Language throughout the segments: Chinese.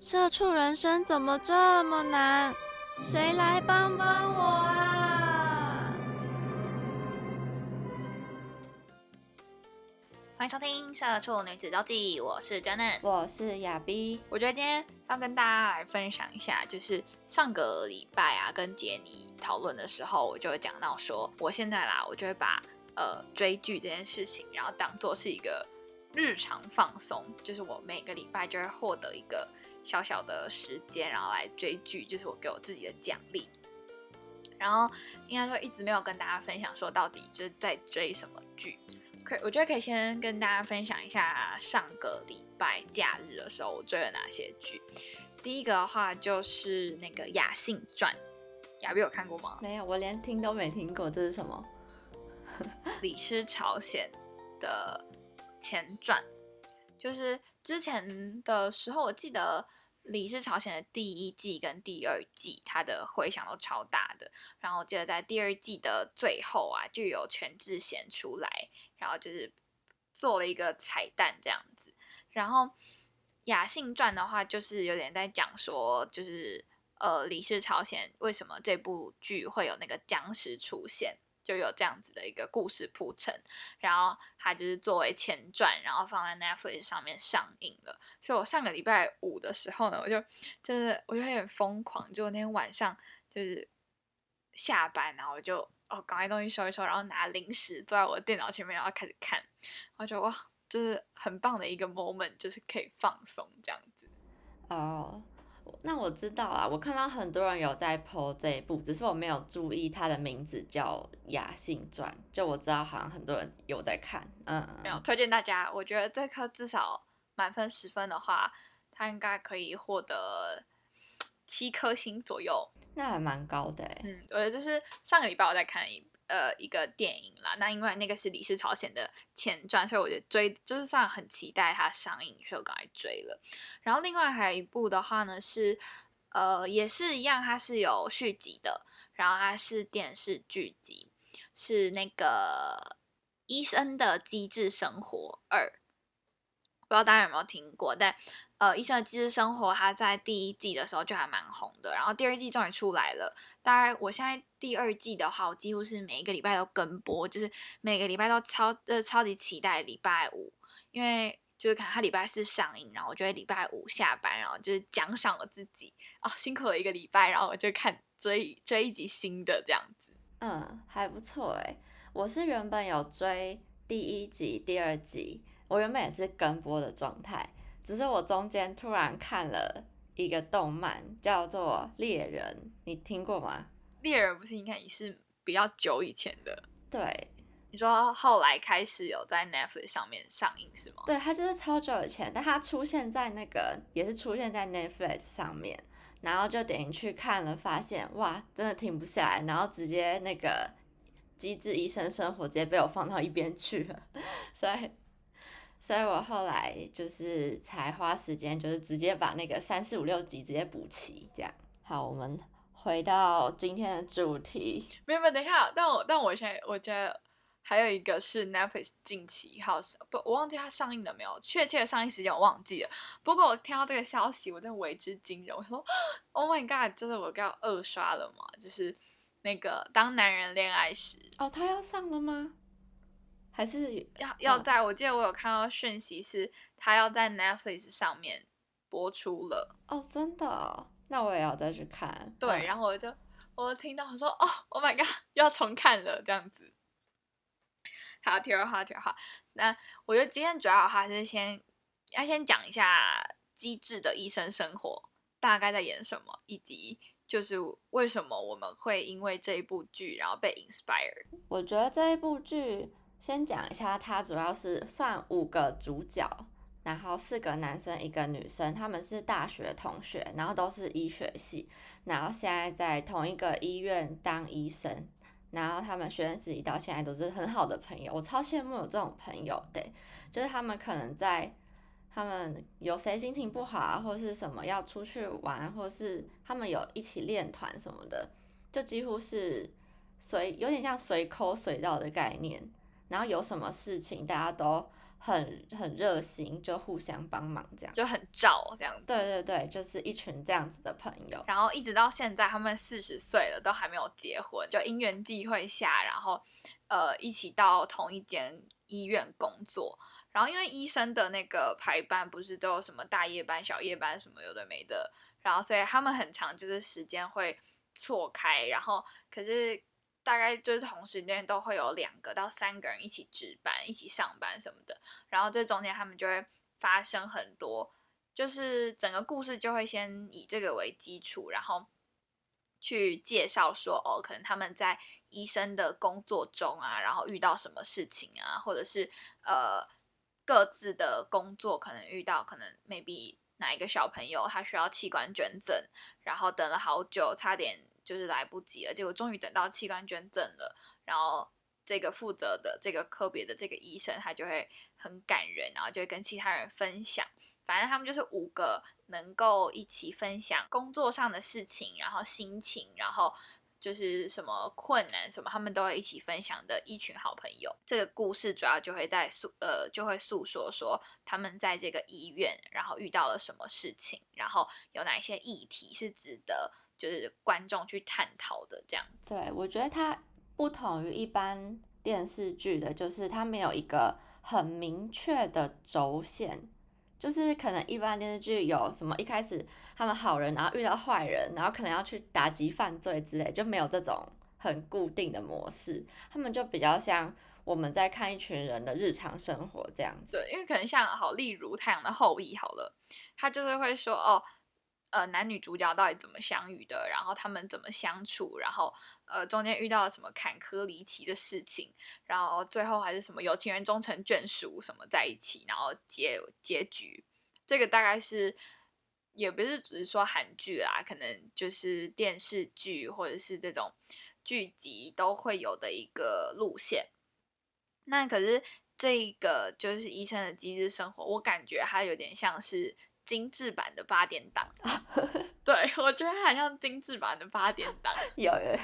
社畜人生怎么这么难？谁来帮帮我啊！欢迎收听《社畜女子周记》，我是 Janice，我是亚碧。我觉得今天要跟大家来分享一下，就是上个礼拜啊，跟杰尼讨论的时候，我就会讲到说，我现在啦，我就会把呃追剧这件事情，然后当做是一个日常放松，就是我每个礼拜就会获得一个。小小的时间，然后来追剧，就是我给我自己的奖励。然后应该说一直没有跟大家分享，说到底就是在追什么剧。可我觉得可以先跟大家分享一下上个礼拜假日的时候我追了哪些剧。第一个的话就是那个《雅信传》，雅碧有看过吗？没有，我连听都没听过，这是什么？李氏朝鲜的前传。就是之前的时候，我记得《李氏朝鲜》的第一季跟第二季，它的回响都超大的。然后我记得在第二季的最后啊，就有全智贤出来，然后就是做了一个彩蛋这样子。然后《雅信传》的话，就是有点在讲说，就是呃，《李氏朝鲜》为什么这部剧会有那个僵尸出现。就有这样子的一个故事铺陈，然后它就是作为前传，然后放在 Netflix 上面上映了。所以我上个礼拜五的时候呢，我就真的我就有点疯狂，就那天晚上就是下班，然后我就哦赶快东西收一收，然后拿零食坐在我的电脑前面，然后开始看，我觉得哇，就是很棒的一个 moment，就是可以放松这样子。哦。那我知道啦，我看到很多人有在 po 这一部，只是我没有注意它的名字叫《雅信传》，就我知道好像很多人有在看，嗯，没有推荐大家。我觉得这颗至少满分十分的话，它应该可以获得七颗星左右，那还蛮高的嗯，我觉得这是上个礼拜我在看一。呃，一个电影啦，那因为那个是《李氏朝鲜》的前传，所以我就追，就是算很期待它上映，所以我刚才追了。然后另外还有一部的话呢，是呃，也是一样，它是有续集的，然后它是电视剧集，是那个《医生的机智生活二》，不知道大家有没有听过？但呃，《医生的机智生活》它在第一季的时候就还蛮红的，然后第二季终于出来了。当然我现在第二季的话，我几乎是每一个礼拜都跟播，就是每个礼拜都超呃超级期待礼拜五，因为就是看他礼拜四上映，然后我就会礼拜五下班，然后就是奖赏我自己哦，辛苦了一个礼拜，然后我就看追追一集新的这样子。嗯，还不错哎，我是原本有追第一集、第二集，我原本也是跟播的状态。只是我中间突然看了一个动漫，叫做《猎人》，你听过吗？猎人不是应该也是比较久以前的？对，你说后来开始有在 Netflix 上面上映是吗？对，它就是超久以前，但它出现在那个也是出现在 Netflix 上面，然后就点进去看了，发现哇，真的停不下来，然后直接那个《机智医生生活》直接被我放到一边去了，所以。所以我后来就是才花时间，就是直接把那个三四五六集直接补齐，这样。好，我们回到今天的主题。没有没有，等一下，但我但我现在我觉得还有一个是 Netflix 近期号不，我忘记它上映了没有，确切的上映时间我忘记了。不过我听到这个消息，我真的为之惊人。我说，Oh my god，就是我要二刷了嘛？就是那个当男人恋爱时。哦，他要上了吗？还是要要在我记得我有看到讯息是他要在 Netflix 上面播出了哦，真的，那我也要再去看。对，然后我就我听到我说哦，Oh my god，要重看了这样子。好，听话听话。那我觉得今天主要还是先要先讲一下《机智的医生生活》大概在演什么，以及就是为什么我们会因为这一部剧然后被 inspire。我觉得这一部剧。先讲一下，它主要是算五个主角，然后四个男生一个女生，他们是大学同学，然后都是医学系，然后现在在同一个医院当医生，然后他们学生时期到现在都是很好的朋友，我超羡慕有这种朋友的，就是他们可能在他们有谁心情不好啊，或是什么要出去玩，或是他们有一起练团什么的，就几乎是随有点像随抠随到的概念，然后有什么事情大家都。很很热心，就互相帮忙这样，就很照这样。对对对，就是一群这样子的朋友。然后一直到现在，他们四十岁了，都还没有结婚。就因缘际会下，然后呃一起到同一间医院工作。然后因为医生的那个排班不是都有什么大夜班、小夜班什么有的没的，然后所以他们很长就是时间会错开。然后可是。大概就是同时间都会有两个到三个人一起值班、一起上班什么的，然后这中间他们就会发生很多，就是整个故事就会先以这个为基础，然后去介绍说哦，可能他们在医生的工作中啊，然后遇到什么事情啊，或者是呃各自的工作可能遇到可能 maybe 哪一个小朋友他需要器官捐赠，然后等了好久，差点。就是来不及了，结果终于等到器官捐赠了，然后这个负责的这个科别的这个医生，他就会很感人，然后就会跟其他人分享。反正他们就是五个能够一起分享工作上的事情，然后心情，然后就是什么困难什么，他们都会一起分享的一群好朋友。这个故事主要就会在诉呃，就会诉说说他们在这个医院，然后遇到了什么事情，然后有哪一些议题是值得。就是观众去探讨的这样子。对，我觉得它不同于一般电视剧的，就是它没有一个很明确的轴线。就是可能一般电视剧有什么一开始他们好人，然后遇到坏人，然后可能要去打击犯罪之类，就没有这种很固定的模式。他们就比较像我们在看一群人的日常生活这样子。对，因为可能像好，例如《太阳的后裔》好了，他就是会说哦。呃，男女主角到底怎么相遇的？然后他们怎么相处？然后呃，中间遇到了什么坎坷离奇的事情？然后最后还是什么有情人终成眷属，什么在一起？然后结结局，这个大概是也不是只是说韩剧啦，可能就是电视剧或者是这种剧集都会有的一个路线。那可是这个就是《医生的机智生活》，我感觉它有点像是。精致版的八点档，对 我觉得它很像精致版的八点档。有 有，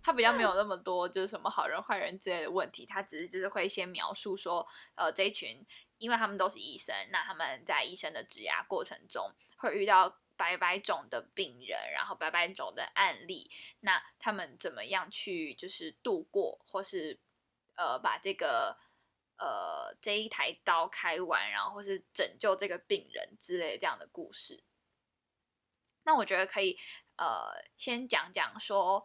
它比较没有那么多就是什么好人坏人之类的问题，它只是就是会先描述说，呃，这一群，因为他们都是医生，那他们在医生的职涯过程中会遇到百百种的病人，然后百百种的案例，那他们怎么样去就是度过，或是呃把这个。呃，这一台刀开完，然后是拯救这个病人之类这样的故事。那我觉得可以，呃，先讲讲说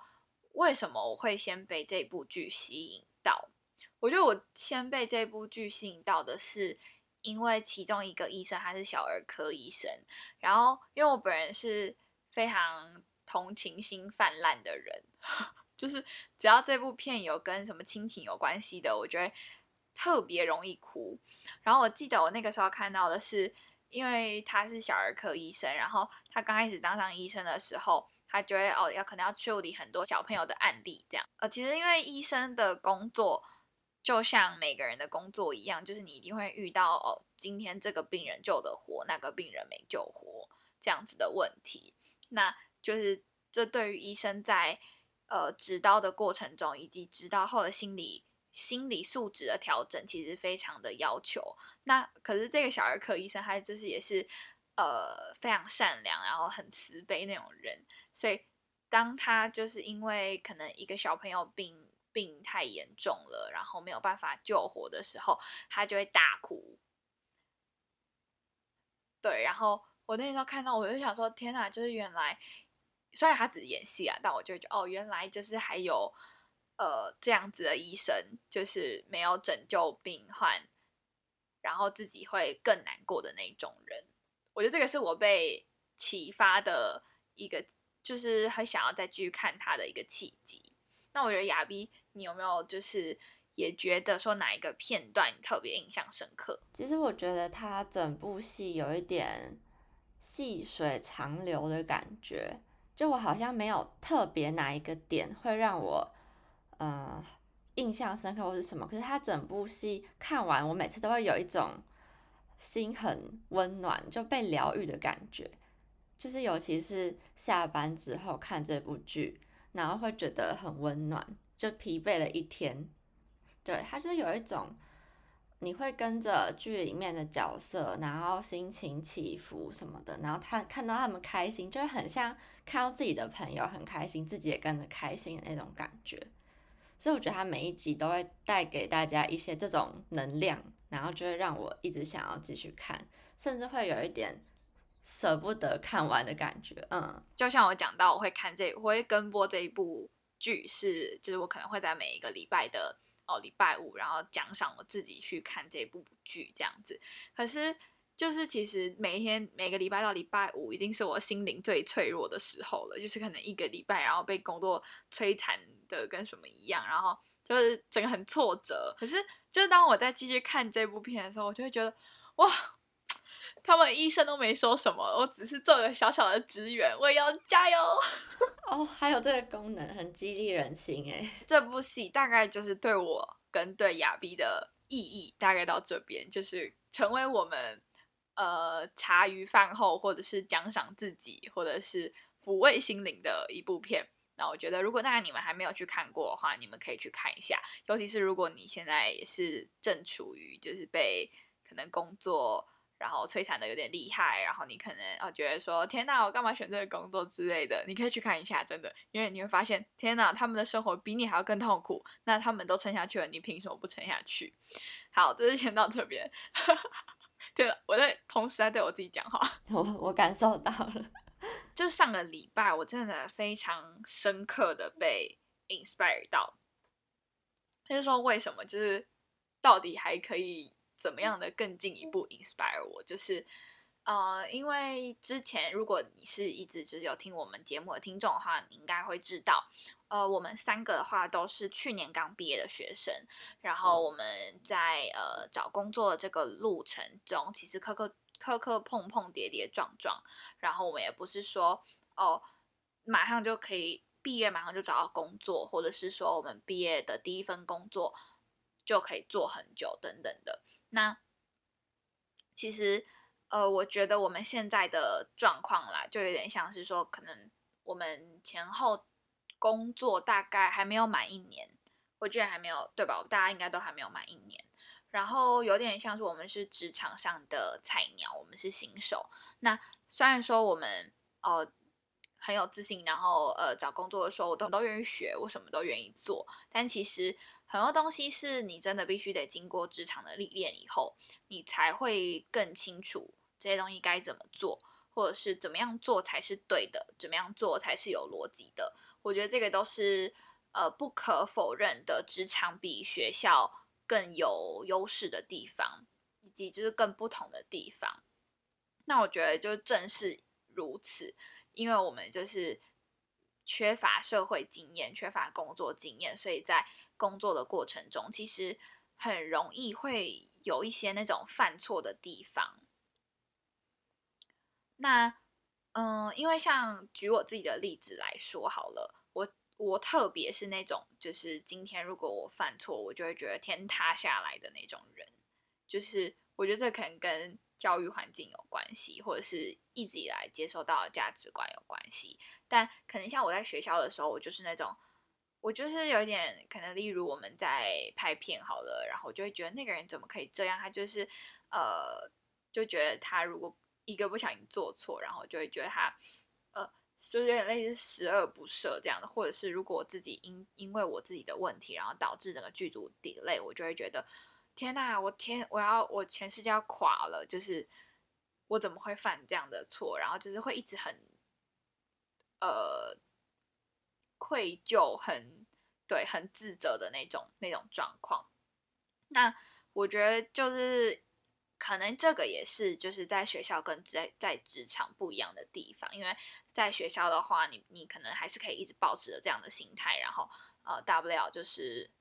为什么我会先被这部剧吸引到。我觉得我先被这部剧吸引到的是，因为其中一个医生他是小儿科医生，然后因为我本人是非常同情心泛滥的人，就是只要这部片有跟什么亲情有关系的，我觉得。特别容易哭，然后我记得我那个时候看到的是，因为他是小儿科医生，然后他刚开始当上医生的时候，他觉得哦要可能要处理很多小朋友的案例，这样。呃，其实因为医生的工作就像每个人的工作一样，就是你一定会遇到哦，今天这个病人救的活，那个病人没救活这样子的问题。那就是这对于医生在呃执刀的过程中，以及执刀后的心理。心理素质的调整其实非常的要求。那可是这个小儿科医生，他就是也是呃非常善良，然后很慈悲那种人。所以当他就是因为可能一个小朋友病病太严重了，然后没有办法救活的时候，他就会大哭。对，然后我那时候看到，我就想说：天哪！就是原来虽然他只是演戏啊，但我就觉得哦，原来就是还有。呃，这样子的医生就是没有拯救病患，然后自己会更难过的那种人。我觉得这个是我被启发的一个，就是很想要再继续看他的一个契机。那我觉得亚比，你有没有就是也觉得说哪一个片段特别印象深刻？其实我觉得他整部戏有一点细水长流的感觉，就我好像没有特别哪一个点会让我呃印象深刻或是什么，可是他整部戏看完，我每次都会有一种心很温暖，就被疗愈的感觉。就是尤其是下班之后看这部剧，然后会觉得很温暖，就疲惫了一天。对，它就是有一种，你会跟着剧里面的角色，然后心情起伏什么的，然后他看到他们开心，就很像看到自己的朋友很开心，自己也跟着开心的那种感觉。所以我觉得他每一集都会带给大家一些这种能量，然后就会让我一直想要继续看，甚至会有一点。舍不得看完的感觉，嗯，就像我讲到，我会看这，我会跟播这一部剧，是就是我可能会在每一个礼拜的哦礼拜五，然后奖赏我自己去看这部剧这样子。可是就是其实每一天每个礼拜到礼拜五，已经是我心灵最脆弱的时候了，就是可能一个礼拜，然后被工作摧残的跟什么一样，然后就是整个很挫折。可是就是当我在继续看这部片的时候，我就会觉得哇。他们医生都没说什么，我只是做个小小的职员，我也要加油 哦。还有这个功能，很激励人心哎。这部戏大概就是对我跟对亚逼的意义，大概到这边，就是成为我们呃茶余饭后，或者是奖赏自己，或者是抚慰心灵的一部片。那我觉得，如果大家你们还没有去看过的话，你们可以去看一下。尤其是如果你现在也是正处于就是被可能工作。然后摧残的有点厉害，然后你可能啊觉得说天哪，我干嘛选这个工作之类的，你可以去看一下，真的，因为你会发现天哪，他们的生活比你还要更痛苦，那他们都撑下去了，你凭什么不撑下去？好，这是先到这边。对了，我在同时在对我自己讲话，我我感受到了，就上个礼拜我真的非常深刻的被 inspire 到，他就是说为什么，就是到底还可以。怎么样的更进一步 inspire 我？就是，呃，因为之前如果你是一直就是有听我们节目的听众的话，你应该会知道，呃，我们三个的话都是去年刚毕业的学生，然后我们在呃找工作的这个路程中，其实磕磕磕磕碰碰跌跌撞撞，然后我们也不是说哦马上就可以毕业，马上就找到工作，或者是说我们毕业的第一份工作就可以做很久等等的。那其实，呃，我觉得我们现在的状况啦，就有点像是说，可能我们前后工作大概还没有满一年，我觉得还没有，对吧？大家应该都还没有满一年，然后有点像是我们是职场上的菜鸟，我们是新手。那虽然说我们，呃。很有自信，然后呃找工作的时候我都都愿意学，我什么都愿意做。但其实很多东西是你真的必须得经过职场的历练以后，你才会更清楚这些东西该怎么做，或者是怎么样做才是对的，怎么样做才是有逻辑的。我觉得这个都是呃不可否认的，职场比学校更有优势的地方，以及就是更不同的地方。那我觉得就正是如此。因为我们就是缺乏社会经验，缺乏工作经验，所以在工作的过程中，其实很容易会有一些那种犯错的地方。那，嗯，因为像举我自己的例子来说好了，我我特别是那种，就是今天如果我犯错，我就会觉得天塌下来的那种人，就是我觉得这可能跟。教育环境有关系，或者是一直以来接受到的价值观有关系。但可能像我在学校的时候，我就是那种，我就是有一点可能，例如我们在拍片好了，然后我就会觉得那个人怎么可以这样？他就是呃，就觉得他如果一个不小心做错，然后就会觉得他呃，就是有点类似十恶不赦这样的。或者是如果我自己因因为我自己的问题，然后导致整个剧组 delay，我就会觉得。天呐，我天，我要我全世界要垮了！就是我怎么会犯这样的错？然后就是会一直很呃愧疚，很对，很自责的那种那种状况。那我觉得就是可能这个也是就是在学校跟在在职场不一样的地方，因为在学校的话，你你可能还是可以一直保持着这样的心态，然后呃大不了就是。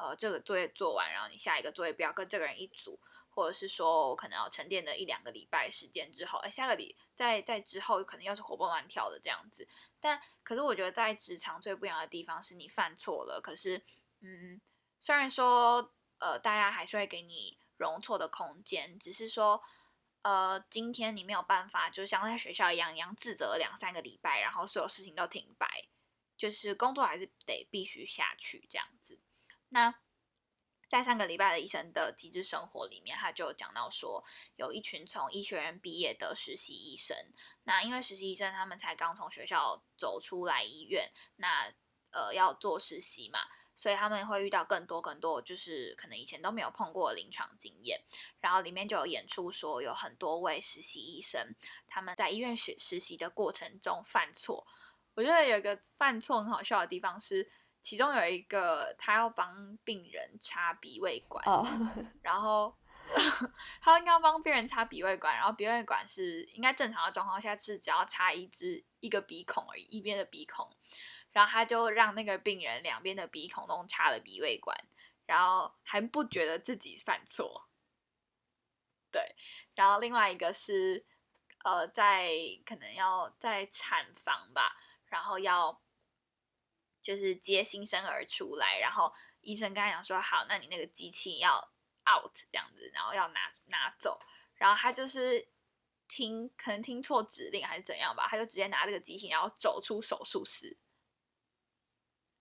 呃这个作业做完，然后你下一个作业不要跟这个人一组，或者是说我可能要沉淀的一两个礼拜时间之后，哎，下个礼在在之后可能又是活蹦乱跳的这样子。但可是我觉得在职场最不一样的地方是你犯错了，可是嗯，虽然说呃大家还是会给你容错的空间，只是说。呃，今天你没有办法，就像在学校一样，一样自责两三个礼拜，然后所有事情都停摆，就是工作还是得必须下去这样子。那在上个礼拜的医生的机智生活里面，他就讲到说，有一群从医学院毕业的实习医生，那因为实习医生他们才刚从学校走出来医院，那呃要做实习嘛。所以他们会遇到更多更多，就是可能以前都没有碰过的临床经验。然后里面就有演出说，有很多位实习医生，他们在医院学实习的过程中犯错。我觉得有一个犯错很好笑的地方是，其中有一个他要帮病人插鼻胃管，然后 他应该要帮病人插鼻胃管，然后鼻胃管是应该正常的状况下是只要插一支一个鼻孔而已，一边的鼻孔。然后他就让那个病人两边的鼻孔都插了鼻胃管，然后还不觉得自己犯错。对，然后另外一个是，呃，在可能要在产房吧，然后要就是接新生儿出来，然后医生跟他讲说，好，那你那个机器要 out 这样子，然后要拿拿走，然后他就是听可能听错指令还是怎样吧，他就直接拿这个机器，然后走出手术室。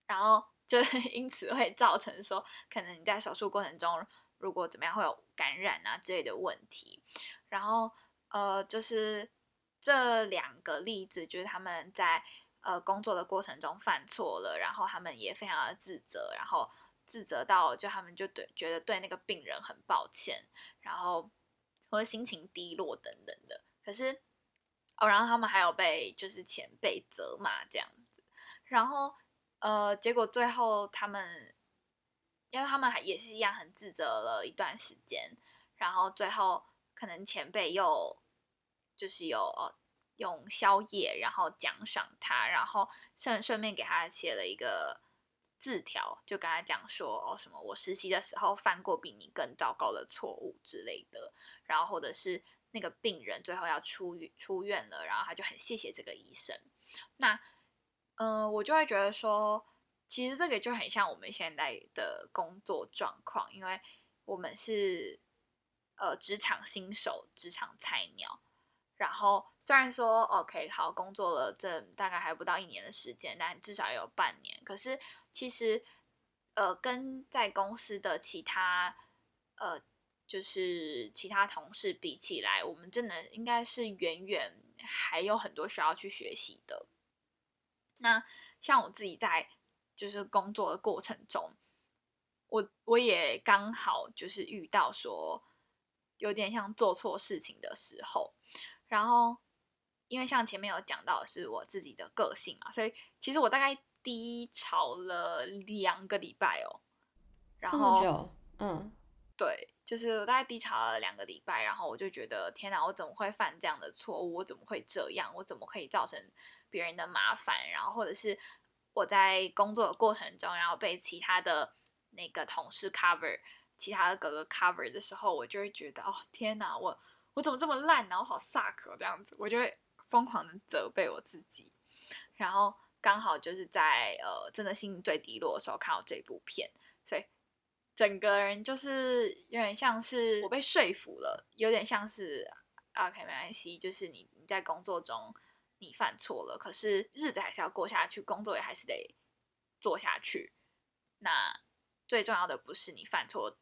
然后就 因此会造成说，可能你在手术过程中，如果怎么样会有感染啊之类的问题。然后呃，就是这两个例子，就是他们在呃工作的过程中犯错了，然后他们也非常的自责，然后自责到就他们就对觉得对那个病人很抱歉，然后或者心情低落等等的。可是哦，然后他们还有被就是前辈责骂这样子，然后。呃，结果最后他们，因为他们还也是一样很自责了一段时间，然后最后可能前辈又就是有呃用宵夜，然后奖赏他，然后顺顺便给他写了一个字条，就跟他讲说哦什么我实习的时候犯过比你更糟糕的错误之类的，然后或者是那个病人最后要出出院了，然后他就很谢谢这个医生，那。嗯，我就会觉得说，其实这个就很像我们现在的工作状况，因为我们是呃职场新手、职场菜鸟。然后虽然说 OK 好工作了，这大概还不到一年的时间，但至少也有半年。可是其实呃，跟在公司的其他呃就是其他同事比起来，我们真的应该是远远还有很多需要去学习的。那像我自己在就是工作的过程中，我我也刚好就是遇到说有点像做错事情的时候，然后因为像前面有讲到是我自己的个性嘛，所以其实我大概低潮了两个礼拜哦，然后嗯，对，就是我大概低潮了两个礼拜，然后我就觉得天哪，我怎么会犯这样的错误？我怎么会这样？我怎么可以造成？别人的麻烦，然后或者是我在工作的过程中，然后被其他的那个同事 cover，其他的哥哥 cover 的时候，我就会觉得哦天哪，我我怎么这么烂，然后好 suck 这样子，我就会疯狂的责备我自己。然后刚好就是在呃真的心情最低落的时候看到这部片，所以整个人就是有点像是我被说服了，有点像是 OK 没关系，就是你你在工作中。你犯错了，可是日子还是要过下去，工作也还是得做下去。那最重要的不是你犯错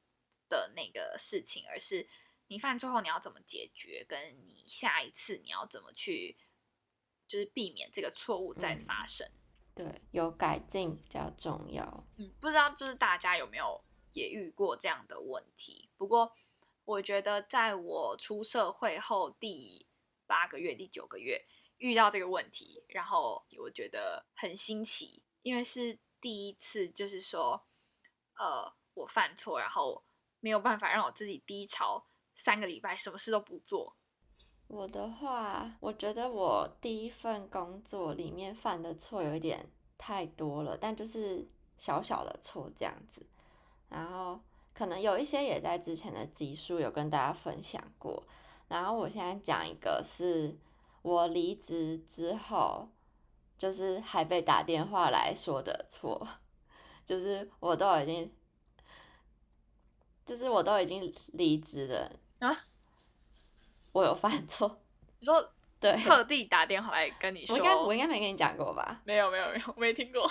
的那个事情，而是你犯错后你要怎么解决，跟你下一次你要怎么去，就是避免这个错误再发生。对，有改进比较重要。嗯，不知道就是大家有没有也遇过这样的问题？不过我觉得在我出社会后第八个月、第九个月。遇到这个问题，然后我觉得很新奇，因为是第一次，就是说，呃，我犯错，然后没有办法让我自己低潮三个礼拜，什么事都不做。我的话，我觉得我第一份工作里面犯的错有一点太多了，但就是小小的错这样子。然后可能有一些也在之前的集数有跟大家分享过。然后我现在讲一个是我离职之后，就是还被打电话来说的错，就是我都已经，就是我都已经离职了啊，我有犯错，你说对，特地打电话来跟你说，我应该我应该没跟你讲过吧？没有没有没有，没听过。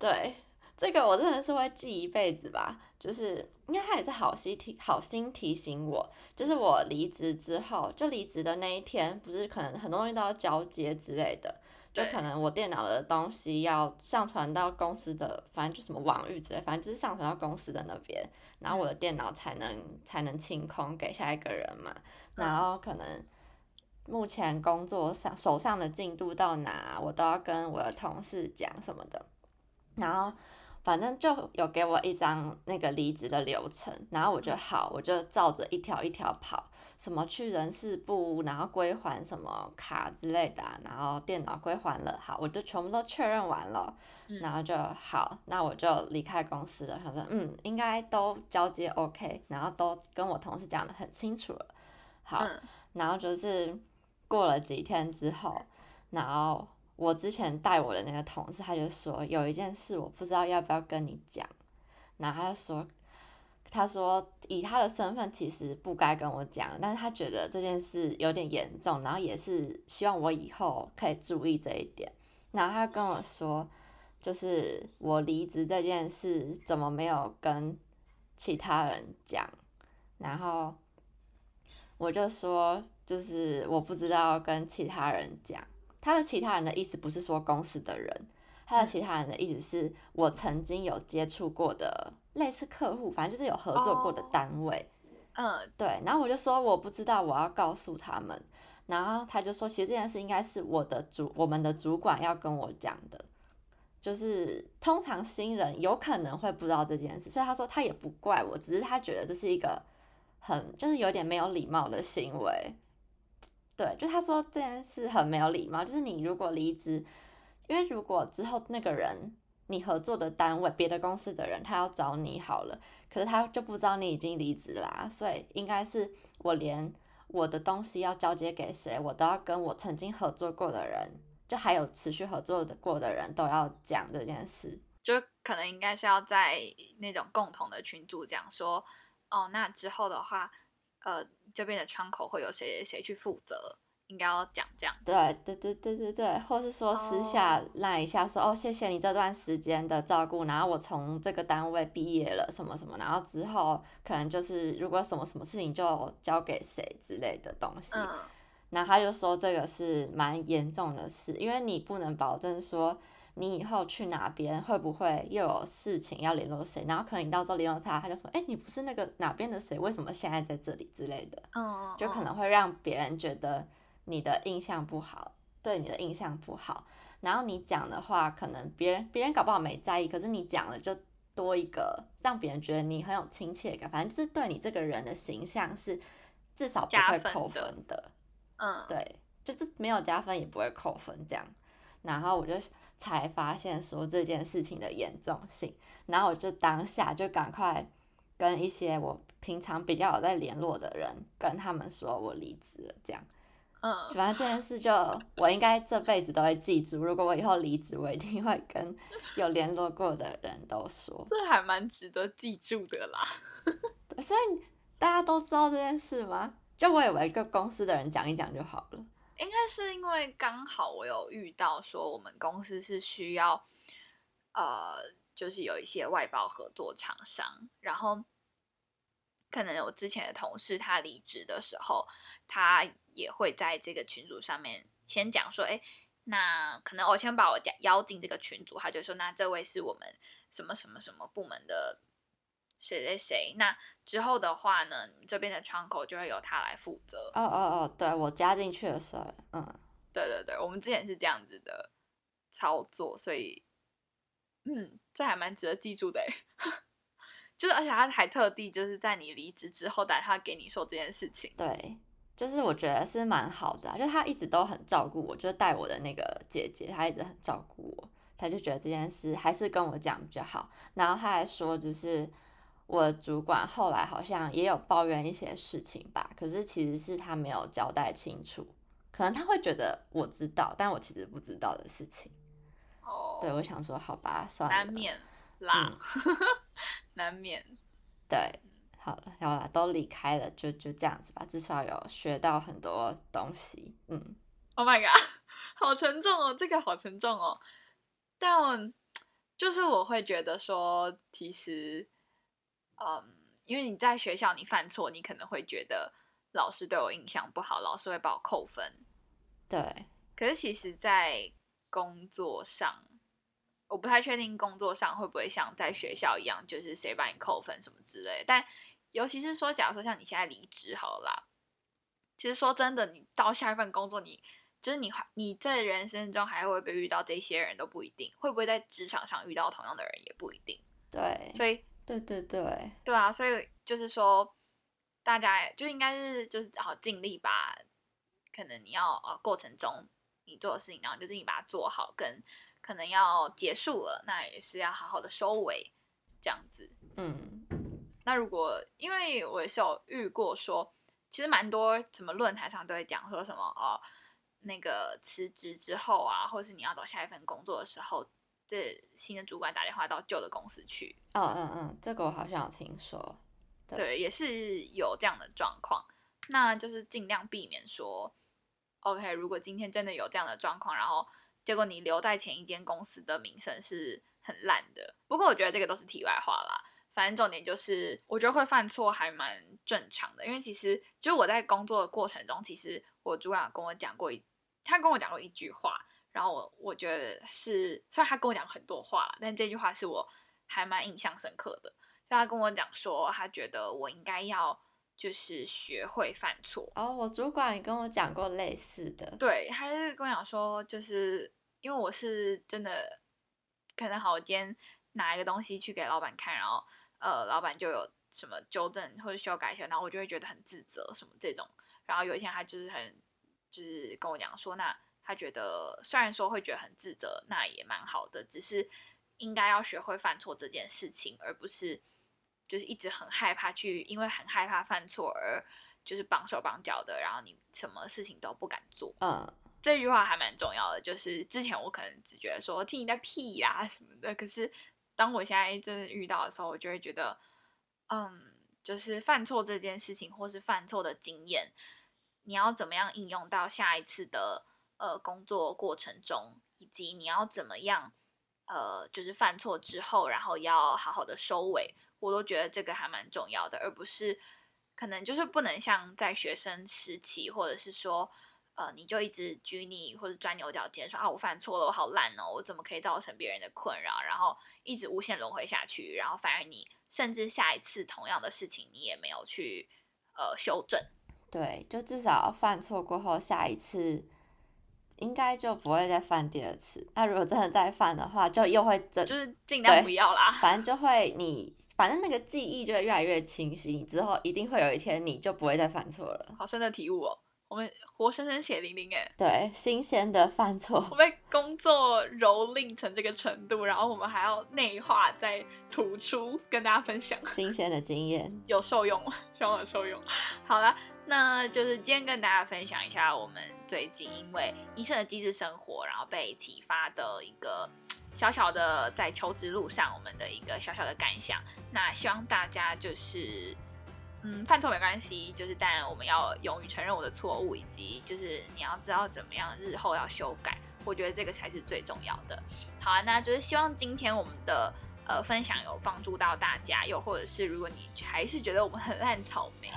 对，这个我真的是会记一辈子吧。就是因为他也是好心提好心提醒我，就是我离职之后，就离职的那一天，不是可能很多东西都要交接之类的，就可能我电脑的东西要上传到公司的，反正就什么网域之类，反正就是上传到公司的那边，然后我的电脑才能才能清空给下一个人嘛。然后可能目前工作上手上的进度到哪，我都要跟我的同事讲什么的。然后反正就有给我一张那个离职的流程，然后我就好，我就照着一条一条跑，什么去人事部，然后归还什么卡之类的，然后电脑归还了，好，我就全部都确认完了，然后就好，那我就离开公司了。他说，嗯，应该都交接 OK，然后都跟我同事讲的很清楚了，好，然后就是过了几天之后，然后。我之前带我的那个同事，他就说有一件事我不知道要不要跟你讲，然后他就说，他说以他的身份其实不该跟我讲，但是他觉得这件事有点严重，然后也是希望我以后可以注意这一点。然后他跟我说，就是我离职这件事怎么没有跟其他人讲，然后我就说，就是我不知道跟其他人讲。他的其他人的意思不是说公司的人，他的其他人的意思是我曾经有接触过的类似客户，反正就是有合作过的单位。嗯，对。然后我就说我不知道，我要告诉他们。然后他就说，其实这件事应该是我的主，我们的主管要跟我讲的。就是通常新人有可能会不知道这件事，所以他说他也不怪我，只是他觉得这是一个很就是有点没有礼貌的行为。对，就他说这件事很没有礼貌，就是你如果离职，因为如果之后那个人你合作的单位别的公司的人他要找你好了，可是他就不知道你已经离职啦，所以应该是我连我的东西要交接给谁，我都要跟我曾经合作过的人，就还有持续合作的过的人都要讲这件事，就可能应该是要在那种共同的群组讲说，哦，那之后的话，呃。这边的窗口会有谁谁去负责？应该要讲这样。对对对对对对，或是说私下赖一下说哦，谢谢你这段时间的照顾，然后我从这个单位毕业了什么什么，然后之后可能就是如果什么什么事情就交给谁之类的东西。嗯。然后他就说这个是蛮严重的事，因为你不能保证说。你以后去哪边会不会又有事情要联络谁？然后可能你到时候联络他，他就说：“哎，你不是那个哪边的谁？为什么现在在这里之类的？”嗯，就可能会让别人觉得你的印象不好，对你的印象不好。然后你讲的话，可能别人别人搞不好没在意，可是你讲了就多一个让别人觉得你很有亲切感。反正就是对你这个人的形象是至少不会扣分的。嗯，对，就是没有加分也不会扣分这样。然后我就。才发现说这件事情的严重性，然后我就当下就赶快跟一些我平常比较有在联络的人跟他们说我离职了，这样，嗯，反正这件事就我应该这辈子都会记住。如果我以后离职，我一定会跟有联络过的人都说。这还蛮值得记住的啦。所以大家都知道这件事吗？就我以为一个公司的人讲一讲就好了。应该是因为刚好我有遇到说我们公司是需要，呃，就是有一些外包合作厂商，然后可能我之前的同事他离职的时候，他也会在这个群组上面先讲说，哎，那可能我先把我邀进这个群组，他就说，那这位是我们什么什么什么部门的。谁谁谁？那之后的话呢？这边的窗口就会由他来负责。哦哦哦，对我加进去的时候，嗯，对对对，我们之前是这样子的操作，所以，嗯，这还蛮值得记住的。就是而且他还特地就是在你离职之后打电话给你说这件事情。对，就是我觉得是蛮好的，就他一直都很照顾我，就带我的那个姐姐，她一直很照顾我。他就觉得这件事还是跟我讲比较好。然后他还说，就是我的主管后来好像也有抱怨一些事情吧，可是其实是他没有交代清楚，可能他会觉得我知道，但我其实不知道的事情。哦，对，我想说，好吧，算了，难免啦，难免。对，好了，好了，都离开了，就就这样子吧，至少有学到很多东西。嗯 Oh my god，好沉重哦，这个好沉重哦。但就是我会觉得说，其实，嗯，因为你在学校你犯错，你可能会觉得老师对我印象不好，老师会把我扣分。对，可是其实，在工作上，我不太确定工作上会不会像在学校一样，就是谁把你扣分什么之类的。但尤其是说，假如说像你现在离职好了啦，其实说真的，你到下一份工作，你就是你你在人生中还会不会遇到这些人都不一定，会不会在职场上遇到同样的人也不一定。对，所以对对对，对啊，所以就是说，大家就应该是就是好尽力把，可能你要啊过程中你做的事情，然后就是你把它做好，跟可能要结束了，那也是要好好的收尾，这样子。嗯，那如果因为我也是有遇过说，其实蛮多什么论坛上都会讲说什么哦，那个辞职之后啊，或者是你要找下一份工作的时候，这新的主管打电话到旧的公司去，嗯嗯嗯，这个我好像有听说。对对，也是有这样的状况。那就是尽量避免说，OK，如果今天真的有这样的状况，然后结果你留在前一间公司的名声是很烂的。不过我觉得这个都是题外话啦。反正重点就是，我觉得会犯错还蛮正常的，因为其实就是我在工作的过程中，其实我主管有跟我讲过一，他跟我讲过一句话，然后我我觉得是，虽然他跟我讲很多话，但这句话是我还蛮印象深刻的。就他跟我讲说，他觉得我应该要就是学会犯错。哦，我主管也跟我讲过类似的。对，他是跟我讲说，就是因为我是真的，可能好，我今天拿一个东西去给老板看，然后呃，老板就有什么纠正或者修改一下，然后我就会觉得很自责什么这种。然后有一天他就是很就是跟我讲说，那他觉得虽然说会觉得很自责，那也蛮好的，只是应该要学会犯错这件事情，而不是就是一直很害怕去，因为很害怕犯错而就是绑手绑脚的，然后你什么事情都不敢做。嗯，这句话还蛮重要的，就是之前我可能只觉得说听你在屁呀、什么的，可是当我现在真的遇到的时候，我就会觉得，嗯，就是犯错这件事情，或是犯错的经验，你要怎么样应用到下一次的呃工作过程中，以及你要怎么样呃，就是犯错之后，然后要好好的收尾，我都觉得这个还蛮重要的，而不是可能就是不能像在学生时期，或者是说。呃，你就一直拘泥或者钻牛角尖，说啊我犯错了，我好烂哦，我怎么可以造成别人的困扰？然后一直无限轮回下去，然后反而你甚至下一次同样的事情你也没有去呃修正。对，就至少犯错过后，下一次应该就不会再犯第二次。那如果真的再犯的话，就又会真就是尽量不要啦。反正就会你，反正那个记忆就会越来越清晰，你之后一定会有一天你就不会再犯错了。好深的体悟哦，我们活生生血淋淋哎，对，新鲜的犯错我，被工作蹂躏成这个程度，然后我们还要内化再吐出跟大家分享。新鲜的经验。有受用，希望有受用。好了，那就是今天跟大家分享一下我们最近因为医生的机智生活，然后被启发的一个小小的在求职路上我们的一个小小的感想。那希望大家就是。嗯，犯错没关系，就是但我们要勇于承认我的错误，以及就是你要知道怎么样日后要修改，我觉得这个才是最重要的。好啊，那就是希望今天我们的呃分享有帮助到大家，又或者是如果你还是觉得我们很烂草莓，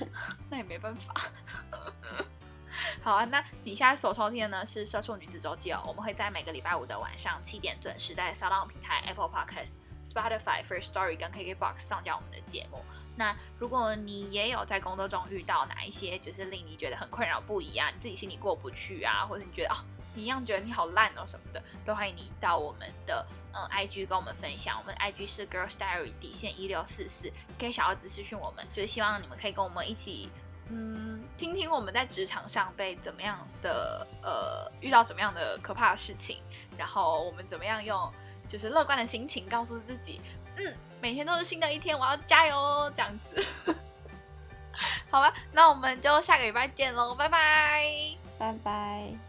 那也没办法。好啊，那你现在所收听的呢是《社畜女子周记》哦，我们会在每个礼拜五的晚上七点准时在 s o u n 平台、Apple Podcast、Spotify、First Story 跟 KKBox 上架我们的节目。那如果你也有在工作中遇到哪一些就是令你觉得很困扰不已啊，你自己心里过不去啊，或者你觉得哦，你一样觉得你好烂哦什么的，都欢迎你到我们的嗯 IG 跟我们分享。我们 IG 是 Girls Diary 底线一六四四，可以小儿子私讯我们，就是希望你们可以跟我们一起。嗯，听听我们在职场上被怎么样的呃遇到怎么样的可怕的事情，然后我们怎么样用就是乐观的心情告诉自己，嗯，每天都是新的一天，我要加油哦，这样子。好吧，那我们就下个礼拜见喽，拜拜。拜拜。